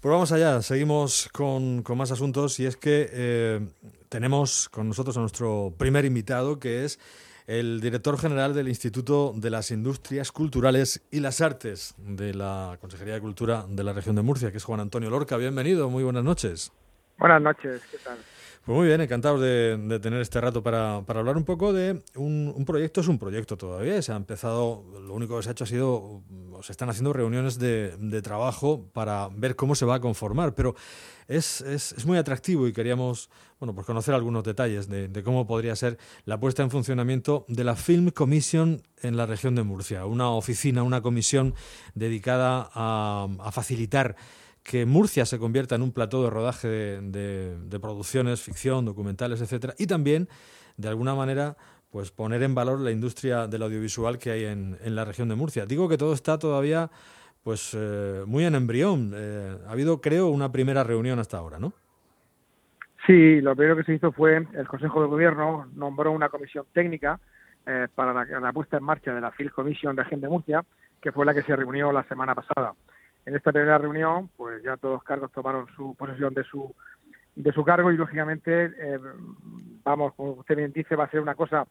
Pues vamos allá, seguimos con, más asuntos y es que eh, tenemos con nosotros a nuestro primer invitado que es el director general del Instituto de las Industrias Culturales y las Artes de la Consejería de Cultura de la región de Murcia, que es Juan Antonio Lorca. Bienvenido, muy buenas noches. Buenas noches, ¿qué tal? Pues muy bien, encantados de, tener este rato para, hablar un poco de un, proyecto, es un proyecto todavía, se ha empezado, lo único que se ha hecho ha sido, se están haciendo reuniones de, de trabajo para ver cómo se va a conformar, pero es, es, es, muy atractivo y queríamos bueno, pues conocer algunos detalles de, de, cómo podría ser la puesta en funcionamiento de la Film Commission en la región de Murcia, una oficina, una comisión dedicada a, a facilitar que Murcia se convierta en un plató de rodaje de, producciones, ficción, documentales, etcétera, y también, de alguna manera, pues poner en valor la industria del audiovisual que hay en, la región de Murcia. Digo que todo está todavía pues eh, muy en embrión. Eh, ha habido, creo, una primera reunión hasta ahora, ¿no? Sí, lo primero que se hizo fue el Consejo de Gobierno nombró una comisión técnica eh, para la, la, puesta en marcha de la Field Commission Región de Murcia, que fue la que se reunió la semana pasada. En esta primera reunión, pues ya todos los cargos tomaron su posesión de su de su cargo y lógicamente, eh, vamos, como usted bien dice, va a ser una cosa,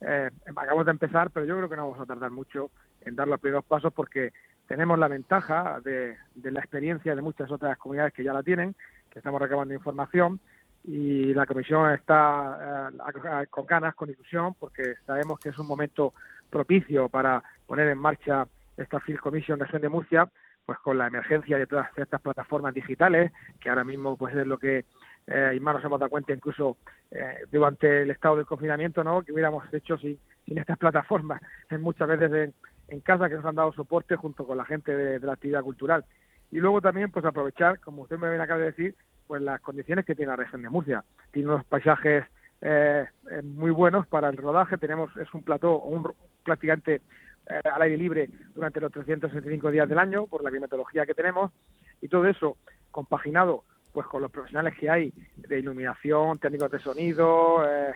eh, acabamos de empezar, pero yo creo que no vamos a tardar mucho en dar los primeros pasos porque tenemos la ventaja de, la experiencia de muchas otras comunidades que ya la tienen, que estamos recabando información y la comisión está eh, con ganas, con ilusión, porque sabemos que es un momento propicio para poner en marcha esta Field Commission Región de Murcia pues con la emergencia de todas estas plataformas digitales, que ahora mismo pues es lo que eh, y más nos hemos dado cuenta incluso eh, durante el estado del confinamiento, ¿no? Que hubiéramos hecho sin, estas plataformas, en muchas veces en, casa que nos han dado soporte junto con la gente de, la actividad cultural. Y luego también pues aprovechar, como usted me acaba de decir, pues las condiciones que tiene la región de Murcia. Tiene unos paisajes eh, eh muy buenos para el rodaje, tenemos es un plató, un prácticamente eh, al aire libre durante los 365 días del año por la climatología que tenemos y todo eso compaginado pues con los profesionales que hay de iluminación, técnicos de sonido, eh,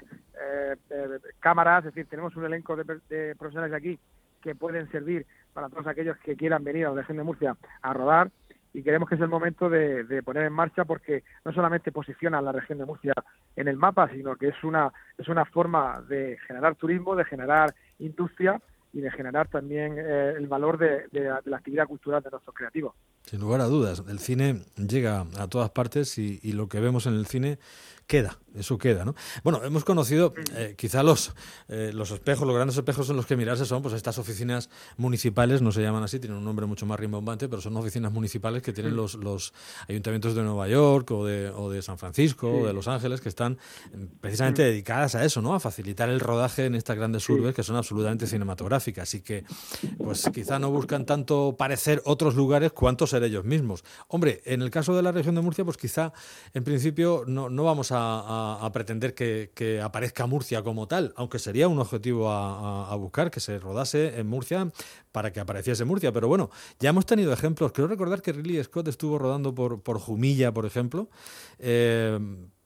eh, cámaras, es decir, tenemos un elenco de, profesionales de aquí que pueden servir para todos aquellos que quieran venir a la región de Murcia a rodar y creemos que es el momento de, poner en marcha porque no solamente posiciona la región de Murcia en el mapa, sino que es una, es una forma de generar turismo, de generar industria y de generar también eh, el valor de, la actividad cultural de nuestros creativos. Sin lugar a dudas, el cine llega a todas partes y, y lo que vemos en el cine queda, eso queda, ¿no? Bueno, hemos conocido eh, quizá los, eh, los espejos, los grandes espejos en los que mirarse son pues estas oficinas municipales, no se llaman así, tienen un nombre mucho más rimbombante, pero son oficinas municipales que tienen los, los ayuntamientos de Nueva York o de, o de San Francisco o de Los Ángeles que están mm, precisamente dedicadas a eso, ¿no? A facilitar el rodaje en estas grandes urbes que son absolutamente cinematográficas y que pues quizá no buscan tanto parecer otros lugares cuanto ser ellos mismos. Hombre, en el caso de la región de Murcia, pues quizá en principio no, no vamos a a, pretender que, aparezca Murcia como tal, aunque sería un objetivo a, buscar que se rodase en Murcia para que apareciese Murcia. Pero bueno, ya hemos tenido ejemplos. Creo recordar que Ridley Scott estuvo rodando por, por Jumilla, por ejemplo. Eh,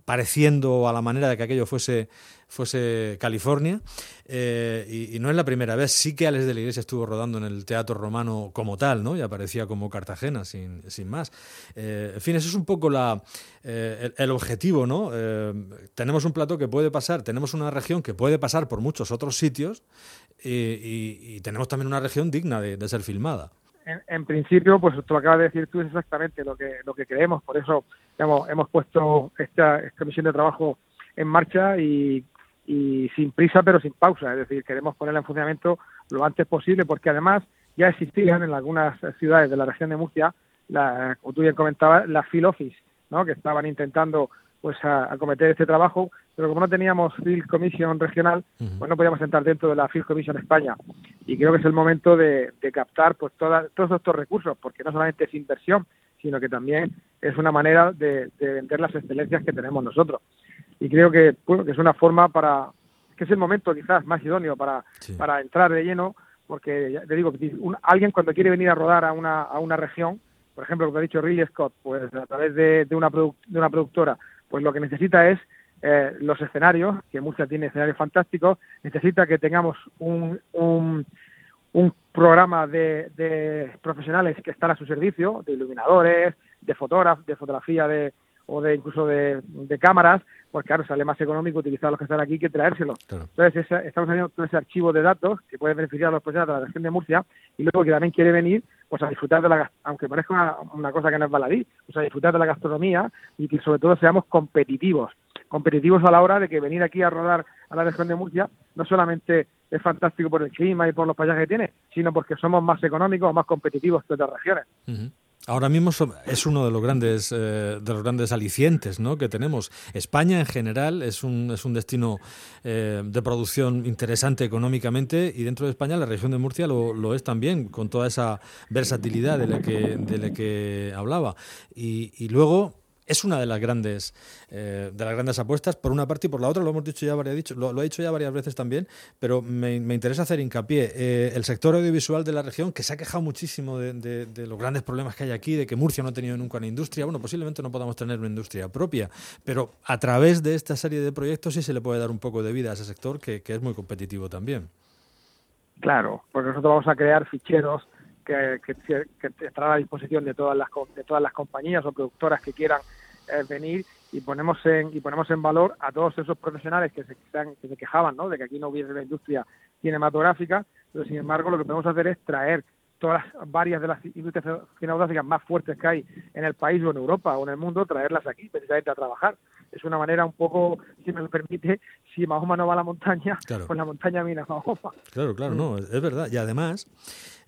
pareciendo a la manera de que aquello fuese, fuese California. Eh, y, no es la primera vez. Sí que Alex de la Iglesia estuvo rodando en el Teatro Romano como tal, ¿no? Y aparecía como Cartagena, sin, sin más. Eh, en fin, eso es un poco la, eh, el, objetivo, ¿no? tenemos un plato que puede pasar, tenemos una región que puede pasar por muchos otros sitios y, tenemos también una región digna de ser filmada en, principio, pues lo acabas de decir tú es exactamente lo que lo que creemos. Por eso digamos, hemos puesto esta, esta misión de trabajo en marcha y, y sin prisa pero sin pausa. Es decir, queremos ponerla en funcionamiento lo antes posible porque además ya existían en algunas ciudades de la región de Murcia, la, como tú bien comentabas, la Field Office, ¿no? que estaban intentando pues a, acometer este trabajo, pero como no teníamos Field Commission regional, pues no podíamos entrar dentro de la Field Commission España. Y creo que es el momento de, captar pues todos estos recursos, porque no solamente es inversión, sino que también es una manera de, vender las excelencias que tenemos nosotros. Y creo que, que es una forma para, que es el momento quizás más idóneo para, para entrar de lleno, porque ya te digo, alguien cuando quiere venir a rodar a una, a una región, por ejemplo, como ha dicho Ridley Scott, pues a través de, de, una, de una productora, pues lo que necesita es eh, los escenarios, que Murcia tiene escenarios fantásticos, necesita que tengamos un, un, programa de, profesionales que están a su servicio, de iluminadores, de fotógrafo, de fotografía de, o de incluso de, cámaras, pues claro, sale más económico utilizar los que están aquí que traérselos. Entonces, estamos haciendo todo ese archivo de datos que puede beneficiar a los profesionales de la región de Murcia y luego que también quiere venir pues a disfrutar de la aunque parezca una, cosa que no es baladí, pues a disfrutar de la gastronomía y que sobre todo seamos competitivos, competitivos a la hora de que venir aquí a rodar a la región de Murcia no solamente es fantástico por el clima y por los paisajes que tiene, sino porque somos más económicos o más competitivos que otras regiones. Ahora mismo es uno de los grandes eh, de los grandes alicientes ¿no? que tenemos. España en general es un, es un destino eh, de producción interesante económicamente y dentro de España la región de Murcia lo, lo es también, con toda esa versatilidad de la que, de la que hablaba. Y, y luego es una de las grandes eh, de las grandes apuestas por una parte y por la otra lo hemos dicho ya varias dicho lo, he dicho ya varias veces también pero me, interesa hacer hincapié eh, el sector audiovisual de la región que se ha quejado muchísimo de, los grandes problemas que hay aquí de que Murcia no ha tenido nunca una industria. Bueno posiblemente no podamos tener una industria propia pero a través de esta serie de proyectos sí se le puede dar un poco de vida a ese sector que, que es muy competitivo también. Claro porque nosotros vamos a crear ficheros que, que, estará a disposición de todas las de todas las compañías o productoras que quieran eh, venir y ponemos en y ponemos en valor a todos esos profesionales que se, que se quejaban ¿no? de que aquí no hubiese la industria cinematográfica pero sin embargo lo que podemos hacer es traer todas las varias de las industrias cinematográficas más fuertes que hay en el país o en Europa o en el mundo traerlas aquí precisamente a trabajar. Es una manera un poco si me lo permite si Mahoma no va a la montaña pues la montaña viene a Mahoma. Claro claro no es verdad. Y además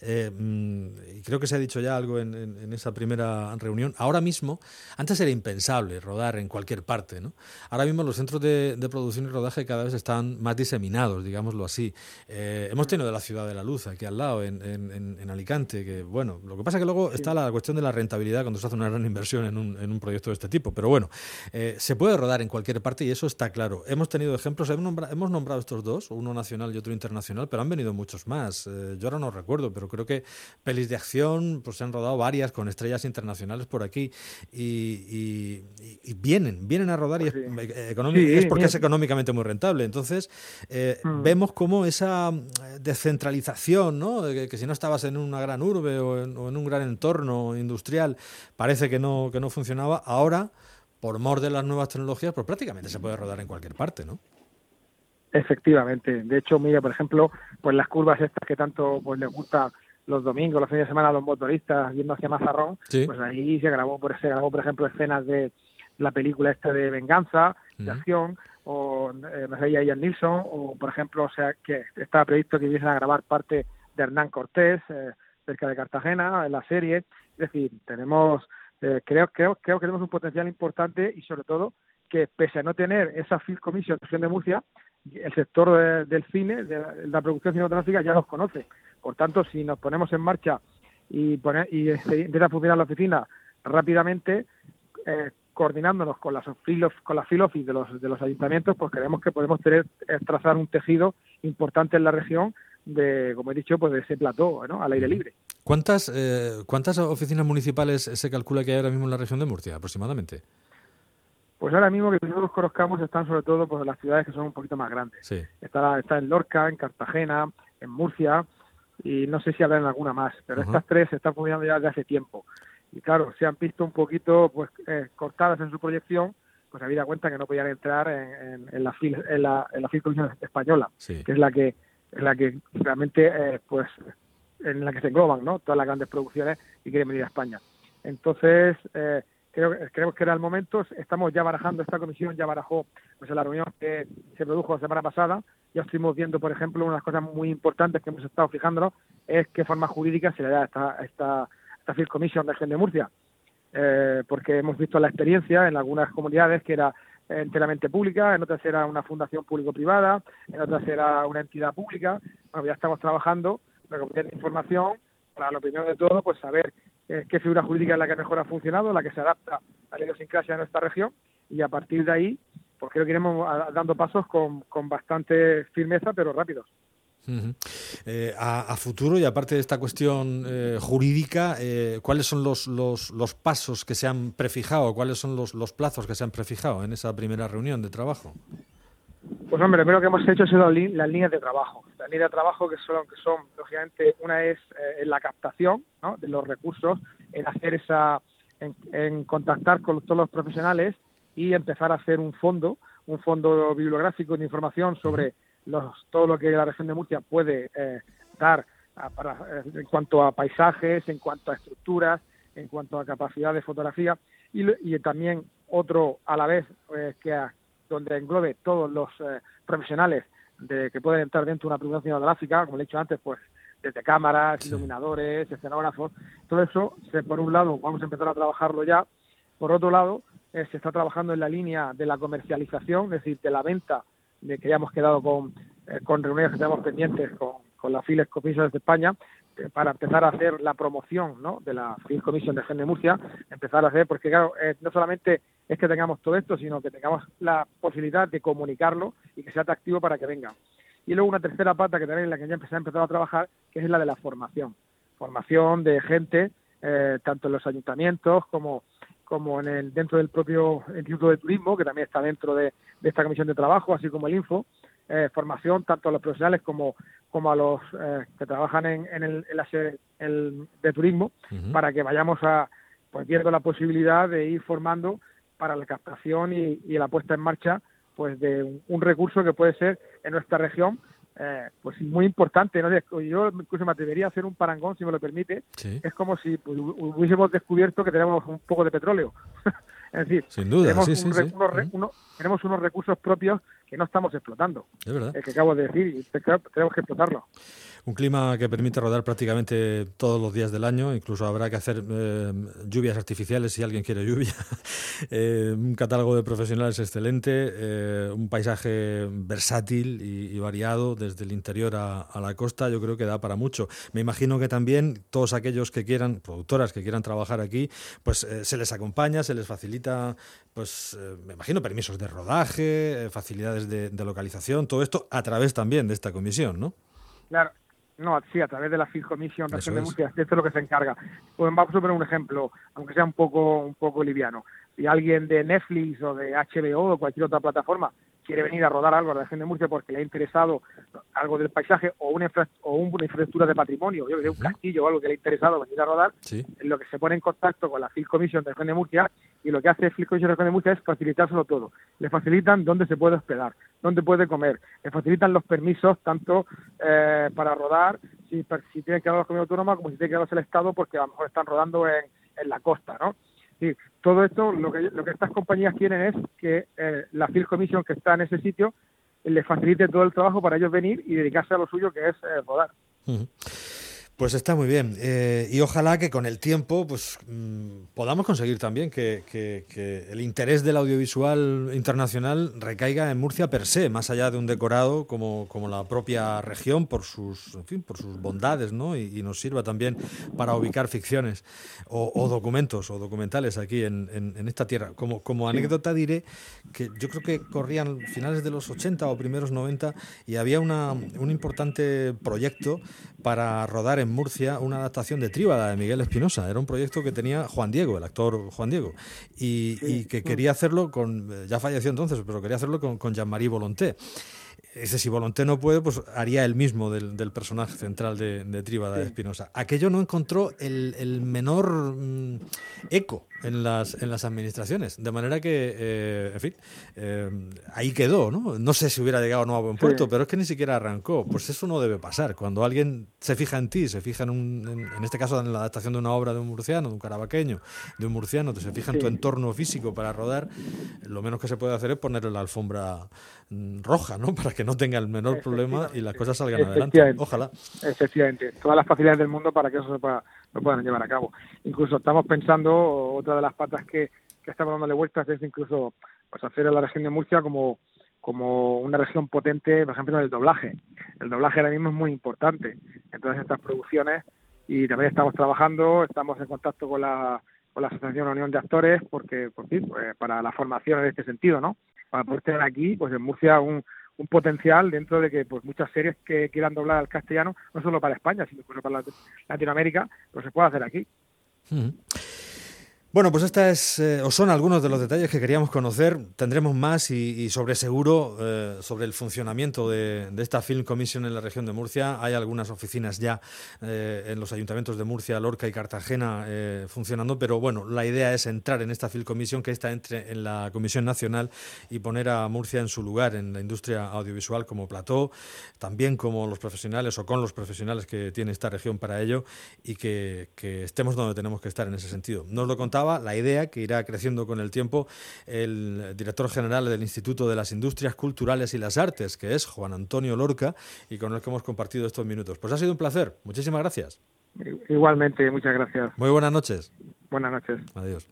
eh, mm, creo que se ha dicho ya algo en, esa primera reunión, ahora mismo, antes era impensable rodar en cualquier parte, ¿no? Ahora mismo los centros de, producción y rodaje cada vez están más diseminados, digámoslo así. Eh, hemos tenido de la Ciudad de la Luz aquí al lado, en, Alicante, que bueno, lo que pasa es que luego está la cuestión de la rentabilidad cuando se hace una gran inversión en un, proyecto de este tipo, pero bueno, eh, se puede rodar en cualquier parte y eso está claro. Hemos tenido ejemplos, hemos nombrado, hemos nombrado estos dos, uno nacional y otro internacional, pero han venido muchos más. yo ahora no recuerdo, pero creo que pelis de acción, pues se han rodado varias con estrellas internacionales por aquí y, vienen, vienen a rodar y es, eh, porque es económicamente muy rentable. Entonces, eh, mm. vemos cómo esa eh, descentralización, ¿no? Que, si no estabas en una gran urbe o en, un gran entorno industrial, parece que no, que no funcionaba. Ahora, por mor de las nuevas tecnologías, pues prácticamente se puede rodar en cualquier parte, ¿no? Efectivamente. De hecho, mira, por ejemplo, pues las curvas estas que tanto pues les gusta los domingos, los fines de semana a los motoristas yendo hacia Mazarrón, pues ahí se grabó, por, se grabó, por ejemplo, escenas de la película esta de Venganza, de acción, o eh, Ian Nilsson, o por ejemplo, o sea, que estaba previsto que viniesen a grabar parte de Hernán Cortés, eh, cerca de Cartagena, en la serie. Es decir, tenemos, eh, creo, creo, creo que tenemos un potencial importante y sobre todo que pese a no tener esa Film Commission de Murcia, el sector del cine, de la, producción cinematográfica ya los conoce. Por tanto, si nos ponemos en marcha y, poner, y empieza a funcionar la oficina rápidamente, eh, coordinándonos con las con las filofis de los de los ayuntamientos, pues creemos que podemos tener eh, trazar un tejido importante en la región de, como he dicho, pues de ese plató, ¿no? al aire libre. ¿Cuántas eh, cuántas oficinas municipales se calcula que hay ahora mismo en la región de Murcia, aproximadamente? Pues ahora mismo que nosotros conozcamos están sobre todo pues, las ciudades que son un poquito más grandes. Está, está en Lorca, en Cartagena, en Murcia y no sé si habrá en alguna más, pero estas tres están funcionando ya desde hace tiempo. Y claro, se han visto un poquito pues eh, cortadas en su proyección, pues había cuenta que no podían entrar en, en, la fil, en la en la española, que es la que es la que realmente eh, pues en la que se engloban, ¿no? Todas las grandes producciones y quieren venir a España. Entonces, eh, creo, que era el momento. Estamos ya barajando, esta comisión ya barajó pues, la reunión que se produjo la semana pasada. Ya estuvimos viendo, por ejemplo, una de las cosas muy importantes que hemos estado fijándonos es qué forma jurídica se le da esta, esta, esta Field Commission de Gen de Murcia. Eh, porque hemos visto la experiencia en algunas comunidades que era enteramente pública, en otras era una fundación público-privada, en otras era una entidad pública. Bueno, ya estamos trabajando, recopilar información para lo primero de todo, pues saber eh, qué figura jurídica es la que mejor ha funcionado, la que se adapta a la idiosincrasia de nuestra región y a partir de ahí, pues creo que iremos dando pasos con, con bastante firmeza, pero rápidos. Eh, a, futuro y aparte de esta cuestión eh, jurídica, ¿cuáles son los, los, los, pasos que se han prefijado? ¿Cuáles son los, los plazos que se han prefijado en esa primera reunión de trabajo? Pues hombre, lo primero que hemos hecho sido las líneas de trabajo. Las líneas de trabajo que son, que son lógicamente, una es eh, la captación de los recursos, en hacer esa, en, contactar con todos los profesionales y empezar a hacer un fondo, un fondo bibliográfico de información sobre los, todo lo que la región de Murcia puede eh, dar para, en cuanto a paisajes, en cuanto a estructuras, en cuanto a capacidad de fotografía y, y también otro a la vez que donde englobe todos los profesionales de que pueden entrar dentro de una producción cinematográfica, como le he dicho antes, pues desde cámaras, iluminadores, escenógrafos, todo eso, por un lado, vamos a empezar a trabajarlo ya, por otro lado, eh, se está trabajando en la línea de la comercialización, es decir, de la venta, de que ya hemos quedado con, eh, con reuniones que tenemos pendientes con, con la Files Commission de España, eh, para empezar a hacer la promoción ¿no? de la Files Commission de Gen de Murcia, empezar a hacer, porque claro, no solamente es que tengamos todo esto, sino que tengamos la posibilidad de comunicarlo y que sea atractivo para que vengan. Y luego una tercera pata que también en la que ya empecé, a empezar a trabajar, que es la de la formación. Formación de gente, eh, tanto en los ayuntamientos como, como en el, dentro del propio Instituto de Turismo, que también está dentro de, esta comisión de trabajo, así como el Info. Eh, formación tanto a los profesionales como, como a los eh, que trabajan en, en, el, en la sede de turismo, para que vayamos a, pues viendo la posibilidad de ir formando para la captación y, y la puesta en marcha pues de un, recurso que puede ser en nuestra región eh, pues muy importante. ¿no? Yo incluso me atrevería a hacer un parangón, si me lo permite. Es como si pues, hubiésemos descubierto que tenemos un poco de petróleo. es decir, tenemos, unos, tenemos unos recursos propios que no estamos explotando. Es verdad. El que acabo de decir, y tenemos que explotarlo. Un clima que permite rodar prácticamente todos los días del año, incluso habrá que hacer eh, lluvias artificiales si alguien quiere lluvia. Eh, un catálogo de profesionales excelente, eh, un paisaje versátil y, variado desde el interior a, la costa, yo creo que da para mucho. Me imagino que también todos aquellos que quieran, productoras que quieran trabajar aquí, pues se les acompaña, se les facilita, pues me imagino permisos de rodaje, facilidades de, de localización, todo esto a través también de esta comisión, ¿no? Claro, no, sí, a través de la Field Commission Región de Murcia, esto es lo que se encarga. Pues vamos a poner un ejemplo, aunque sea un poco, un poco liviano. Si alguien de Netflix o de HBO o cualquier otra plataforma quiere venir a rodar algo a la región de Murcia porque le ha interesado algo del paisaje o una, o una infraestructura de patrimonio, yo un castillo o algo que le ha interesado venir a rodar, en lo que se pone en contacto con la Field Commission de región de Murcia y lo que hace Field Commission de región de Murcia es facilitárselo todo. Le facilitan dónde se puede hospedar, dónde puede comer, le facilitan los permisos tanto eh, para rodar, si, si tienen que dar la comunidad autónoma como si tienen que darlos el Estado porque a lo mejor están rodando en, en la costa, ¿no? Sí, todo esto lo que, lo que estas compañías quieren es que eh, la Field Commission que está en ese sitio les facilite todo el trabajo para ellos venir y dedicarse a lo suyo que es eh, rodar. Pues está muy bien. Eh, y ojalá que con el tiempo pues, mm, podamos conseguir también que, el interés del audiovisual internacional recaiga en Murcia per se, más allá de un decorado como, como la propia región por sus, en fin, por sus bondades, ¿no? Y, nos sirva también para ubicar ficciones o, documentos o documentales aquí en, en, esta tierra. Como, como anécdota diré que yo creo que corrían finales de los 80 o primeros 90 y había una, un importante proyecto para rodar en Murcia una adaptación de Tríbada de Miguel Espinosa. Era un proyecto que tenía Juan Diego, el actor Juan Diego, y, que quería hacerlo con, eh, ya falleció entonces, pero quería hacerlo con, con Jean-Marie Volonté. Ese si Volonté no puede, pues haría el mismo del, personaje central de, de Tríbada de Espinosa. Aquello no encontró el, menor mm, eco en las, en las administraciones. De manera que, eh, en fin, eh, ahí quedó, ¿no? No sé si hubiera llegado o no a buen puerto, pero es que ni siquiera arrancó. Pues eso no debe pasar. Cuando alguien se fija en ti, se fija en, un, en, este caso en la adaptación de una obra de un murciano, de un carabaqueño, de un murciano, te se fija en tu entorno físico para rodar, lo menos que se puede hacer es ponerle la alfombra mm, roja, ¿no? Para que no tenga el menor problema y las cosas salgan adelante. Ojalá. Efectivamente, todas las facilidades del mundo para que eso se pueda lo puedan llevar a cabo. Incluso estamos pensando, otra de las patas que, que estamos dándole vueltas es incluso pues hacer a la región de Murcia como, como una región potente, por ejemplo, en el doblaje. El doblaje ahora mismo es muy importante en todas estas producciones y también estamos trabajando, estamos en contacto con la, con la Asociación Unión de Actores porque, por pues, para la formación en este sentido, ¿no? Para poder tener aquí, pues en Murcia, un, un potencial dentro de que pues muchas series que quieran doblar al castellano, no solo para España, sino para Latinoamérica, pues se puede hacer aquí. Bueno, pues esta es eh, o son algunos de los detalles que queríamos conocer. Tendremos más y, sobre seguro eh, sobre el funcionamiento de, esta Film Commission en la región de Murcia. Hay algunas oficinas ya eh, en los ayuntamientos de Murcia, Lorca y Cartagena funcionando, pero bueno, la idea es entrar en esta Film Commission, que esta entre en la Comisión Nacional y poner a Murcia en su lugar en la industria audiovisual como plató, también como los profesionales o con los profesionales que tiene esta región para ello y que, que estemos donde tenemos que estar en ese sentido. Nos lo la idea que irá creciendo con el tiempo el director general del Instituto de las Industrias Culturales y las Artes, que es Juan Antonio Lorca, y con el que hemos compartido estos minutos. Pues ha sido un placer. Muchísimas gracias. Igualmente, muchas gracias. Muy buenas noches. Buenas noches. Adiós.